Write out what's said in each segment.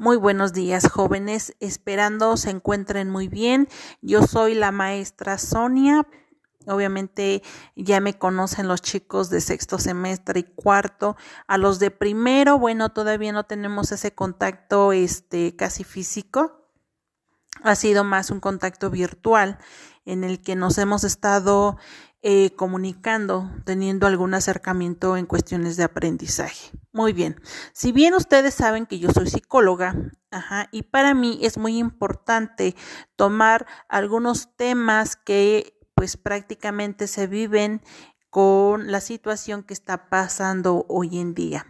Muy buenos días, jóvenes. Esperando se encuentren muy bien. Yo soy la maestra Sonia. Obviamente ya me conocen los chicos de sexto semestre y cuarto. A los de primero, bueno, todavía no tenemos ese contacto este casi físico. Ha sido más un contacto virtual en el que nos hemos estado eh, comunicando, teniendo algún acercamiento en cuestiones de aprendizaje. Muy bien. Si bien ustedes saben que yo soy psicóloga, y para mí es muy importante tomar algunos temas que pues prácticamente se viven con la situación que está pasando hoy en día.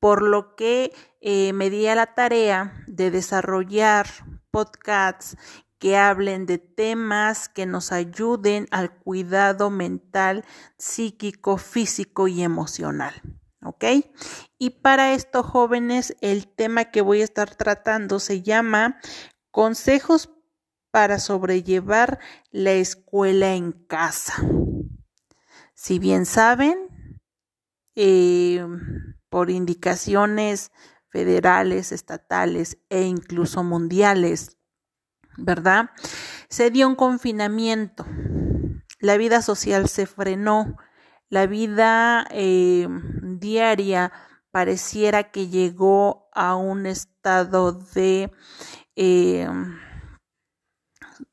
Por lo que eh, me di a la tarea de desarrollar podcasts que hablen de temas que nos ayuden al cuidado mental, psíquico, físico y emocional. ¿Ok? Y para esto, jóvenes, el tema que voy a estar tratando se llama consejos para sobrellevar la escuela en casa. Si bien saben, eh, por indicaciones federales, estatales e incluso mundiales, ¿verdad? Se dio un confinamiento, la vida social se frenó, la vida eh, diaria pareciera que llegó a un estado de eh,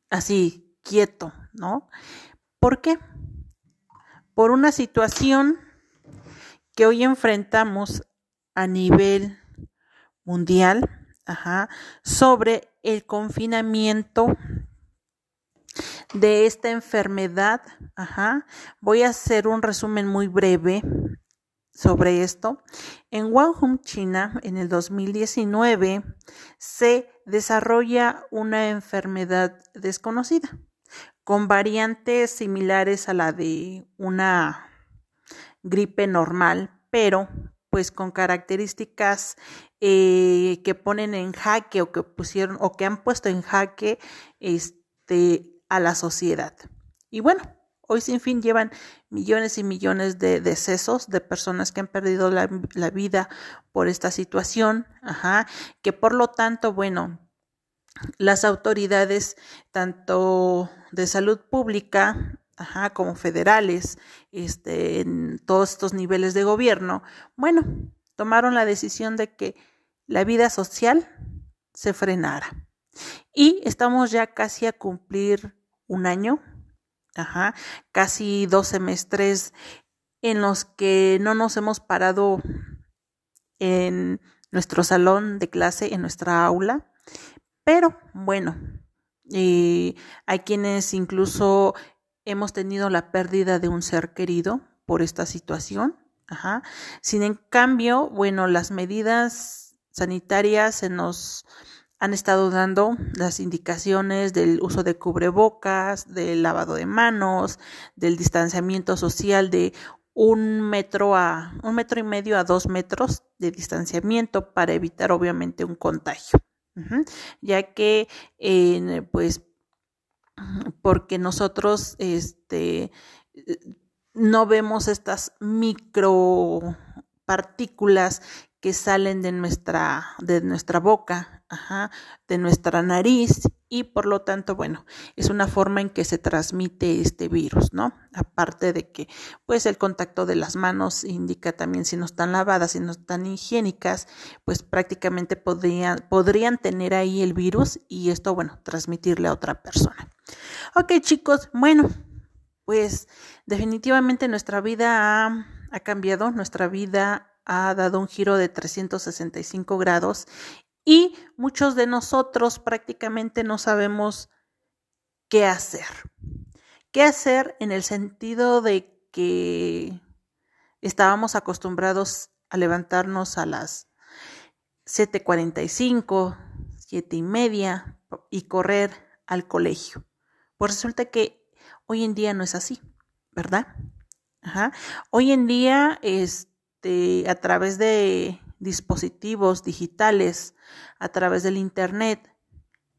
así quieto, ¿no? ¿Por qué? Por una situación que hoy enfrentamos a nivel mundial, ajá, sobre el confinamiento de esta enfermedad. Ajá. Voy a hacer un resumen muy breve sobre esto. En Wuhan, China, en el 2019, se desarrolla una enfermedad desconocida con variantes similares a la de una gripe normal, pero pues con características eh, que ponen en jaque o que pusieron o que han puesto en jaque este a la sociedad. Y bueno, hoy sin fin llevan millones y millones de decesos de personas que han perdido la, la vida por esta situación, ajá, que por lo tanto, bueno, las autoridades tanto de salud pública ajá, como federales, este, en todos estos niveles de gobierno, bueno, tomaron la decisión de que la vida social se frenara. Y estamos ya casi a cumplir un año, ajá, casi dos semestres en los que no nos hemos parado en nuestro salón de clase, en nuestra aula, pero bueno, eh, hay quienes incluso hemos tenido la pérdida de un ser querido por esta situación. Sin en cambio, bueno, las medidas sanitarias se nos han estado dando las indicaciones del uso de cubrebocas, del lavado de manos, del distanciamiento social de un metro a un metro y medio a dos metros de distanciamiento para evitar obviamente un contagio, ya que pues porque nosotros este, no vemos estas micropartículas que salen de nuestra, de nuestra boca, de nuestra nariz y por lo tanto, bueno, es una forma en que se transmite este virus, ¿no? Aparte de que, pues, el contacto de las manos indica también si no están lavadas, si no están higiénicas, pues prácticamente podrían, podrían tener ahí el virus y esto, bueno, transmitirle a otra persona. Ok, chicos, bueno, pues definitivamente nuestra vida ha, ha cambiado, nuestra vida ha dado un giro de 365 grados y muchos de nosotros prácticamente no sabemos qué hacer. ¿Qué hacer en el sentido de que estábamos acostumbrados a levantarnos a las 7.45, siete y media y correr al colegio? Pues resulta que hoy en día no es así, ¿verdad? Hoy en día, este, a través de dispositivos digitales, a través del Internet,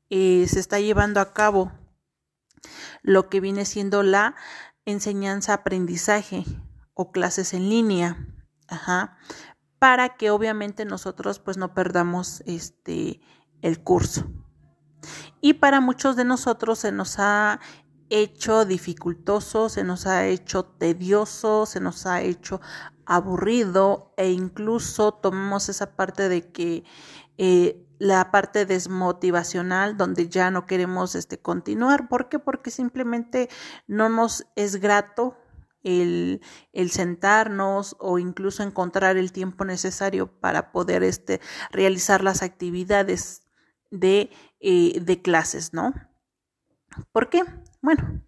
eh, se está llevando a cabo lo que viene siendo la enseñanza-aprendizaje o clases en línea. Para que obviamente nosotros pues no perdamos este el curso. Y para muchos de nosotros se nos ha hecho dificultoso, se nos ha hecho tedioso, se nos ha hecho aburrido e incluso tomamos esa parte de que eh, la parte desmotivacional donde ya no queremos este, continuar. ¿Por qué? Porque simplemente no nos es grato el, el, sentarnos o incluso encontrar el tiempo necesario para poder este, realizar las actividades de, eh, de clases, ¿no? ¿Por qué? Bueno,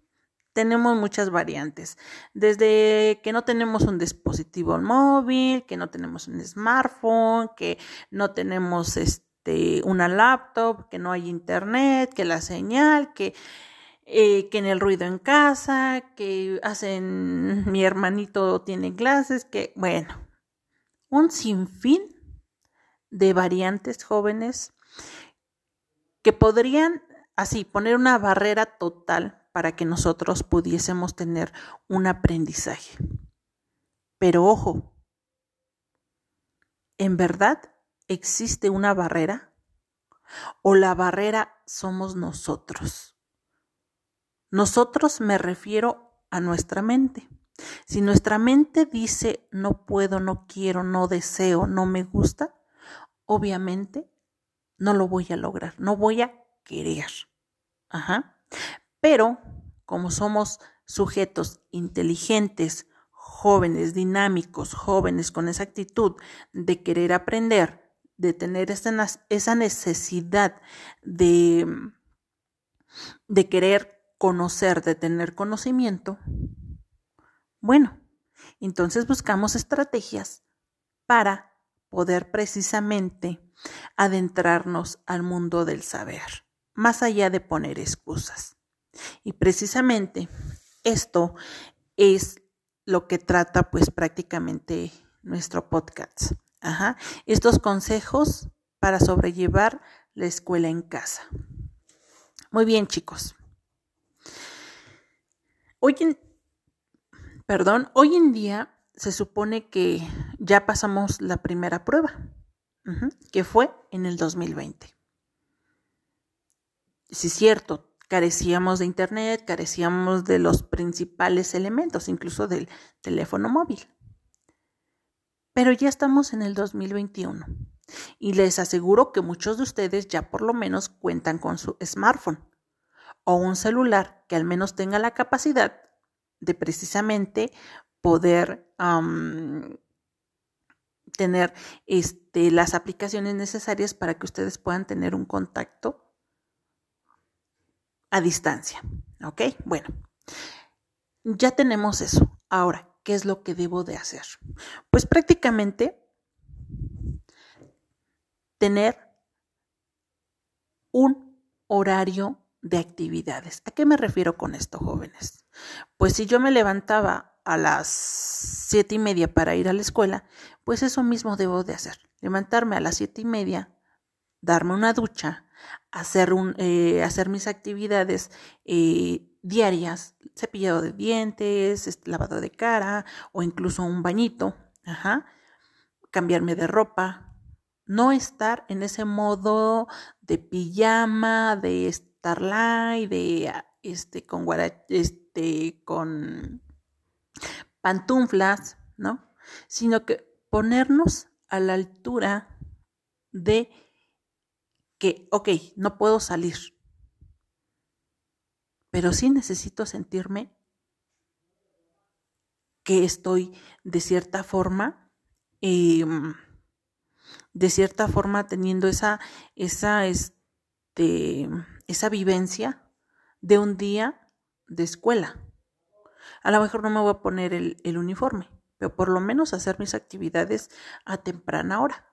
tenemos muchas variantes, desde que no tenemos un dispositivo móvil, que no tenemos un smartphone, que no tenemos este, una laptop, que no hay internet, que la señal, que, eh, que en el ruido en casa, que hacen, mi hermanito tiene clases, que bueno, un sinfín de variantes jóvenes que podrían así poner una barrera total para que nosotros pudiésemos tener un aprendizaje. Pero ojo, ¿en verdad existe una barrera? ¿O la barrera somos nosotros? Nosotros me refiero a nuestra mente. Si nuestra mente dice no puedo, no quiero, no deseo, no me gusta, obviamente no lo voy a lograr, no voy a querer. Ajá. Pero como somos sujetos inteligentes, jóvenes, dinámicos, jóvenes con esa actitud de querer aprender, de tener esa, necesidad de, de querer conocer, de tener conocimiento, bueno, entonces buscamos estrategias para poder precisamente adentrarnos al mundo del saber, más allá de poner excusas. Y precisamente esto es lo que trata pues prácticamente nuestro podcast. Ajá. Estos consejos para sobrellevar la escuela en casa. Muy bien, chicos. Hoy en, perdón, hoy en día se supone que ya pasamos la primera prueba, que fue en el 2020. Sí, es cierto, carecíamos de internet, carecíamos de los principales elementos, incluso del teléfono móvil. Pero ya estamos en el 2021 y les aseguro que muchos de ustedes ya por lo menos cuentan con su smartphone o un celular que al menos tenga la capacidad de precisamente poder tener este, las aplicaciones necesarias para que ustedes puedan tener un contacto a distancia. ¿Ok? Bueno, ya tenemos eso. Ahora, ¿qué es lo que debo de hacer? Pues prácticamente tener un horario de actividades. ¿A qué me refiero con esto, jóvenes? Pues si yo me levantaba a las siete y media para ir a la escuela, pues eso mismo debo de hacer. Levantarme a las siete y media, darme una ducha, hacer, un, eh, hacer mis actividades eh, diarias, cepillado de dientes, lavado de cara o incluso un bañito, cambiarme de ropa, no estar en ese modo de pijama, de starlight, de este con este con pantuflas, ¿no? Sino que ponernos a la altura de que, ok, no puedo salir, pero sí necesito sentirme que estoy de cierta forma, em, de cierta forma teniendo esa, esa, este, esa vivencia de un día de escuela. A lo mejor no me voy a poner el, uniforme, pero por lo menos hacer mis actividades a temprana hora.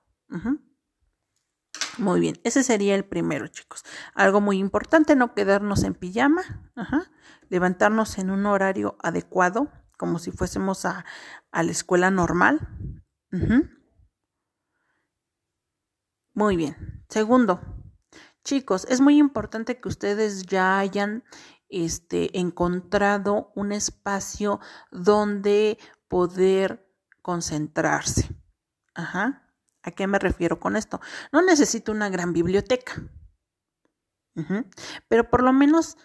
Muy bien, ese sería el primero, chicos. Algo muy importante, no quedarnos en pijama, levantarnos en un horario adecuado, como si fuésemos a, la escuela normal. Muy bien. Segundo, chicos, es muy importante que ustedes ya hayan este, encontrado un espacio donde poder concentrarse. Ajá. ¿A qué me refiero con esto? No necesito una gran biblioteca, pero por lo menos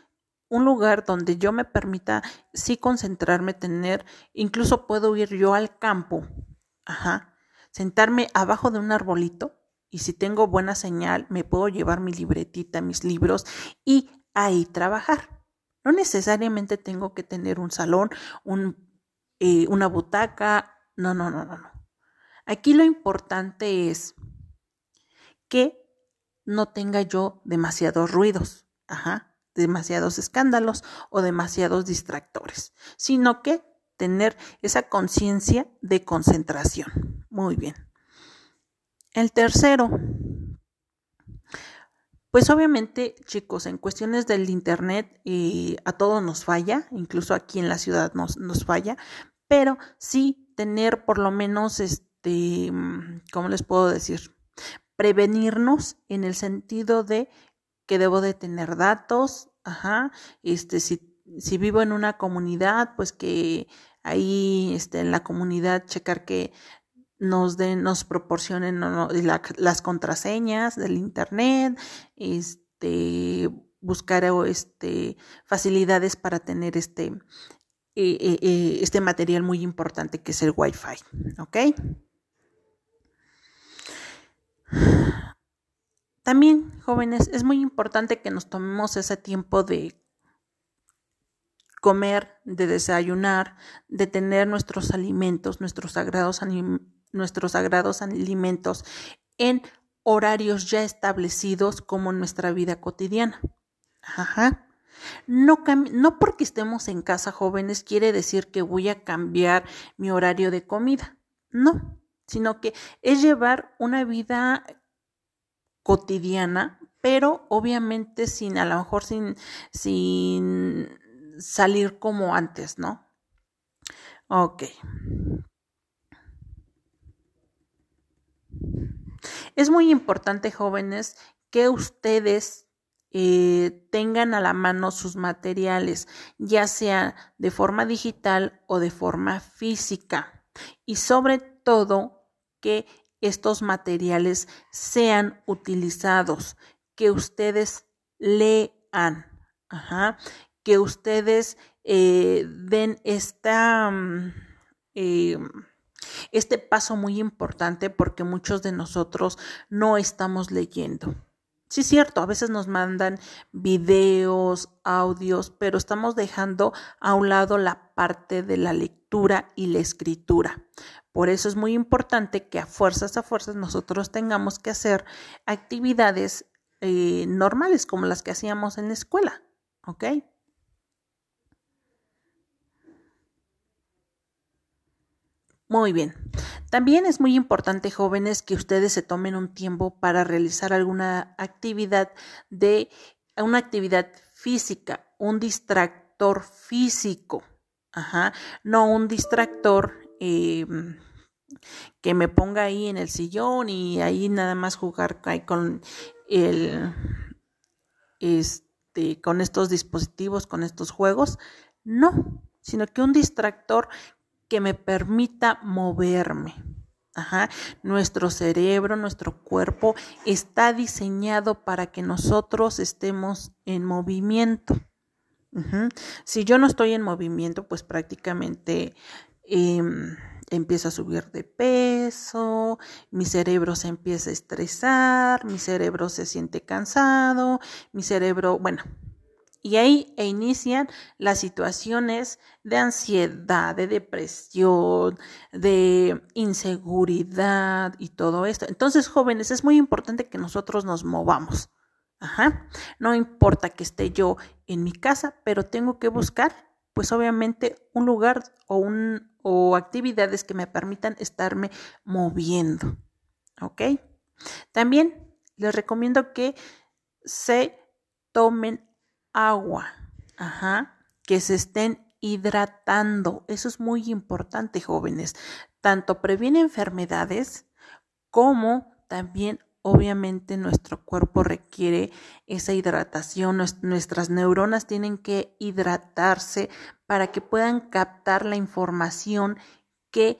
un lugar donde yo me permita sí concentrarme, tener, incluso puedo ir yo al campo, ajá, sentarme abajo de un arbolito y si tengo buena señal me puedo llevar mi libretita, mis libros y ahí trabajar. No necesariamente tengo que tener un salón, un, eh, una butaca, no, no, no, no, no. Aquí lo importante es que no tenga yo demasiados ruidos, ajá, demasiados escándalos o demasiados distractores, sino que tener esa conciencia de concentración. Muy bien. El tercero, pues obviamente, chicos, en cuestiones del Internet eh, a todos nos falla, incluso aquí en la ciudad nos, nos falla, pero sí tener por lo menos este este, ¿cómo les puedo decir? Prevenirnos en el sentido de que debo de tener datos, ajá, este, si, si vivo en una comunidad, pues que ahí este, en la comunidad checar que nos den, nos proporcionen las contraseñas del internet, este, buscar este, facilidades para tener este, eh, eh, eh, este material muy importante que es el Wi-Fi, ¿ok? También, jóvenes, es muy importante que nos tomemos ese tiempo de comer, de desayunar, de tener nuestros alimentos, nuestros sagrados, nuestros sagrados alimentos en horarios ya establecidos como en nuestra vida cotidiana. Ajá. No, no porque estemos en casa jóvenes quiere decir que voy a cambiar mi horario de comida. No, sino que es llevar una vida cotidiana, pero obviamente sin, a lo mejor sin, sin salir como antes, ¿no? Ok. Es muy importante, jóvenes, que ustedes eh, tengan a la mano sus materiales, ya sea de forma digital o de forma física. Y sobre todo, que estos materiales sean utilizados, que ustedes lean, que ustedes eh, den esta, mm, eh, este paso muy importante porque muchos de nosotros no estamos leyendo. Sí, es cierto, a veces nos mandan videos, audios, pero estamos dejando a un lado la parte de la lectura y la escritura. Por eso es muy importante que a fuerzas a fuerzas nosotros tengamos que hacer actividades eh, normales como las que hacíamos en la escuela, ¿ok? Muy bien. También es muy importante, jóvenes, que ustedes se tomen un tiempo para realizar alguna actividad de una actividad física, un distractor físico. Ajá, no un distractor eh, que me ponga ahí en el sillón y ahí nada más jugar con el este con estos dispositivos, con estos juegos, no, sino que un distractor que me permita moverme. Ajá. Nuestro cerebro, nuestro cuerpo está diseñado para que nosotros estemos en movimiento. Si yo no estoy en movimiento, pues prácticamente em, empiezo a subir de peso, mi cerebro se empieza a estresar, mi cerebro se siente cansado, mi cerebro, bueno, y ahí e inician las situaciones de ansiedad, de depresión, de inseguridad y todo esto. Entonces, jóvenes, es muy importante que nosotros nos movamos. Ajá. No importa que esté yo en mi casa, pero tengo que buscar, pues obviamente, un lugar o un o actividades que me permitan estarme moviendo. ¿Ok? También les recomiendo que se tomen agua, ajá, que se estén hidratando. Eso es muy importante, jóvenes. Tanto previene enfermedades como también obviamente nuestro cuerpo requiere esa hidratación, nuestras neuronas tienen que hidratarse para que puedan captar la información que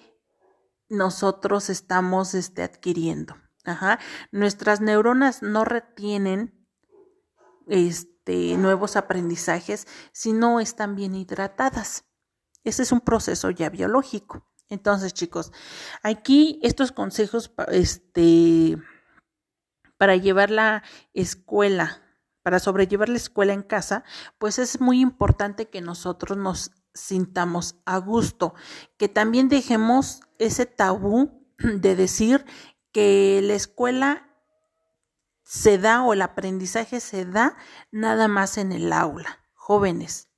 nosotros estamos este, adquiriendo. Ajá. Nuestras neuronas no retienen este, nuevos aprendizajes si no están bien hidratadas. Ese es un proceso ya biológico. Entonces, chicos, aquí estos consejos este, para llevar la escuela, para sobrellevar la escuela en casa, pues es muy importante que nosotros nos sintamos a gusto, que también dejemos ese tabú de decir que la escuela se da o el aprendizaje se da nada más en el aula. Jóvenes,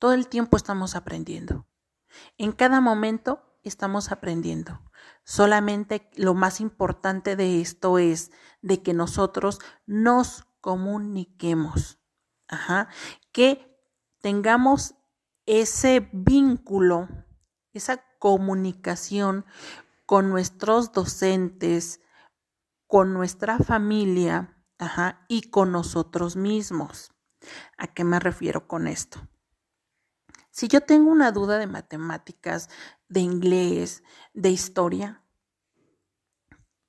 todo el tiempo estamos aprendiendo. En cada momento estamos aprendiendo. Solamente lo más importante de esto es de que nosotros nos comuniquemos. Ajá. Que tengamos ese vínculo, esa comunicación con nuestros docentes, con nuestra familia y con nosotros mismos. ¿A qué me refiero con esto? Si yo tengo una duda de matemáticas, de inglés, de historia,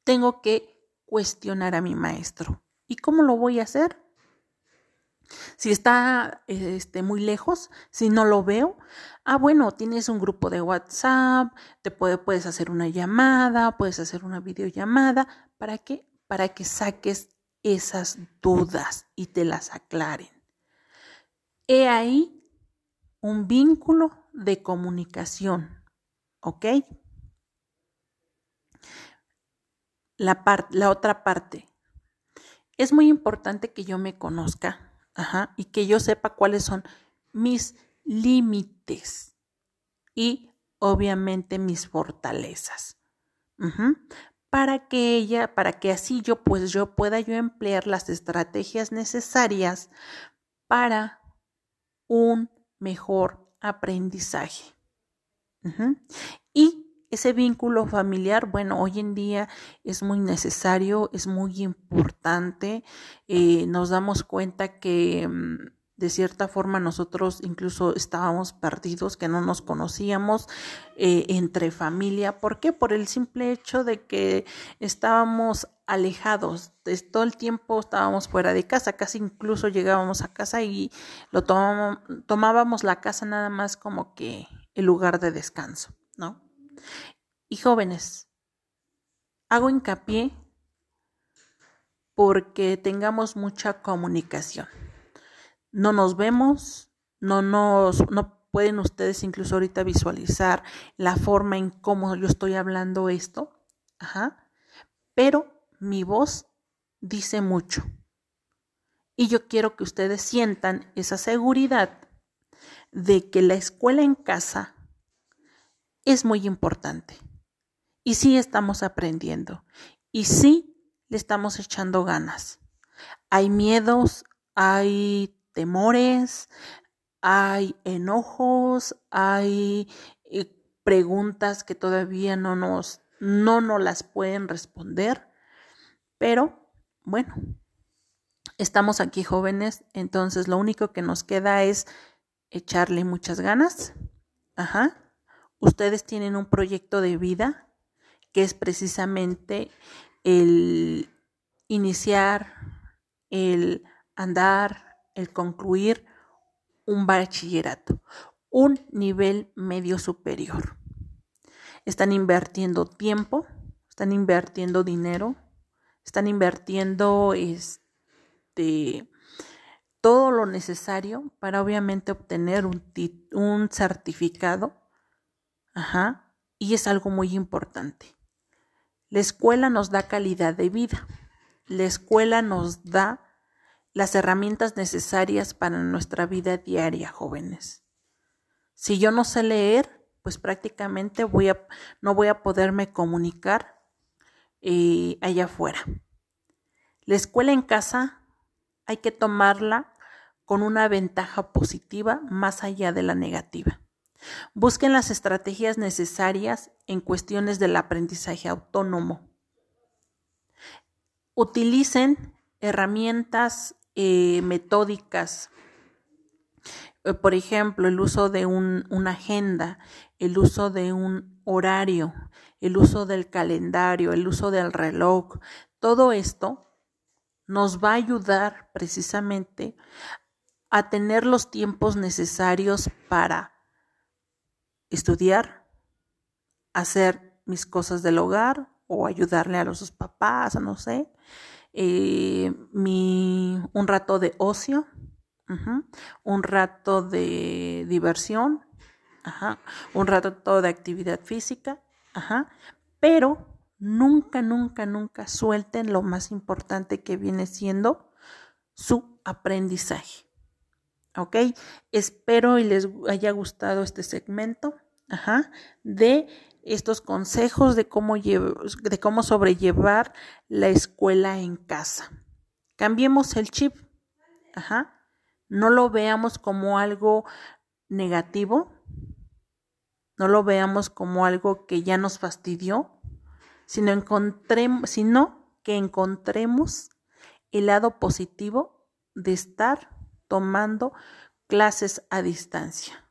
tengo que cuestionar a mi maestro. ¿Y cómo lo voy a hacer? Si está este, muy lejos, si no lo veo, ah, bueno, tienes un grupo de WhatsApp, te puede, puedes hacer una llamada, puedes hacer una videollamada. ¿Para qué? Para que saques esas dudas y te las aclaren. He ahí un vínculo de comunicación, ¿ok? La, otra parte. Es muy importante que yo me conozca y que yo sepa cuáles son mis límites y obviamente mis fortalezas. Para que ella, para que así yo, pues yo pueda yo emplear las estrategias necesarias para un mejor aprendizaje. Y ese vínculo familiar, bueno, hoy en día es muy necesario, es muy importante. Eh, nos damos cuenta que mm, de cierta forma nosotros incluso estábamos perdidos, que no nos conocíamos eh, entre familia. ¿Por qué? Por el simple hecho de que estábamos alejados, todo el tiempo estábamos fuera de casa, casi incluso llegábamos a casa y lo tomábamos la casa nada más como que el lugar de descanso, ¿no? Y jóvenes, hago hincapié porque tengamos mucha comunicación. No nos vemos, no nos, no pueden ustedes incluso ahorita visualizar la forma en cómo yo estoy hablando esto, ajá, pero mi voz dice mucho. Y yo quiero que ustedes sientan esa seguridad de que la escuela en casa es muy importante. Y sí estamos aprendiendo. Y sí le estamos echando ganas. Hay miedos, hay temores, hay enojos, hay eh, preguntas que todavía no nos, no nos las pueden responder. Pero bueno, estamos aquí jóvenes, entonces lo único que nos queda es echarle muchas ganas. Ajá ustedes tienen un proyecto de vida que es precisamente el iniciar, el andar, el concluir un bachillerato, un nivel medio superior. Están invirtiendo tiempo, están invirtiendo dinero, están invirtiendo este todo lo necesario para obviamente obtener un, un certificado Ajá. Y es algo muy importante. La escuela nos da calidad de vida. La escuela nos da las herramientas necesarias para nuestra vida diaria, jóvenes. Si yo no sé leer, pues prácticamente voy a, no voy a poderme comunicar eh, allá afuera. La escuela en casa hay que tomarla con una ventaja positiva más allá de la negativa. Busquen las estrategias necesarias en cuestiones del aprendizaje autónomo. Utilicen herramientas eh, metódicas, eh, por ejemplo, el uso de una agenda, el uso de un horario, el uso del calendario, el uso del reloj, todo esto nos va a ayudar precisamente a tener los tiempos necesarios para estudiar, hacer mis cosas del hogar o ayudarle a los papás, no sé, eh, mi, un rato de ocio, un rato de diversión, un rato de actividad física, pero nunca, nunca, nunca suelten lo más importante que viene siendo su aprendizaje. ¿Ok? Espero y les haya gustado este segmento de estos consejos de cómo, de cómo sobrellevar la escuela en casa. Cambiemos el chip. Ajá. No lo veamos como algo negativo. No lo veamos como algo que ya nos fastidió, sino, encontremos, sino que encontremos el lado positivo de estar tomando clases a distancia.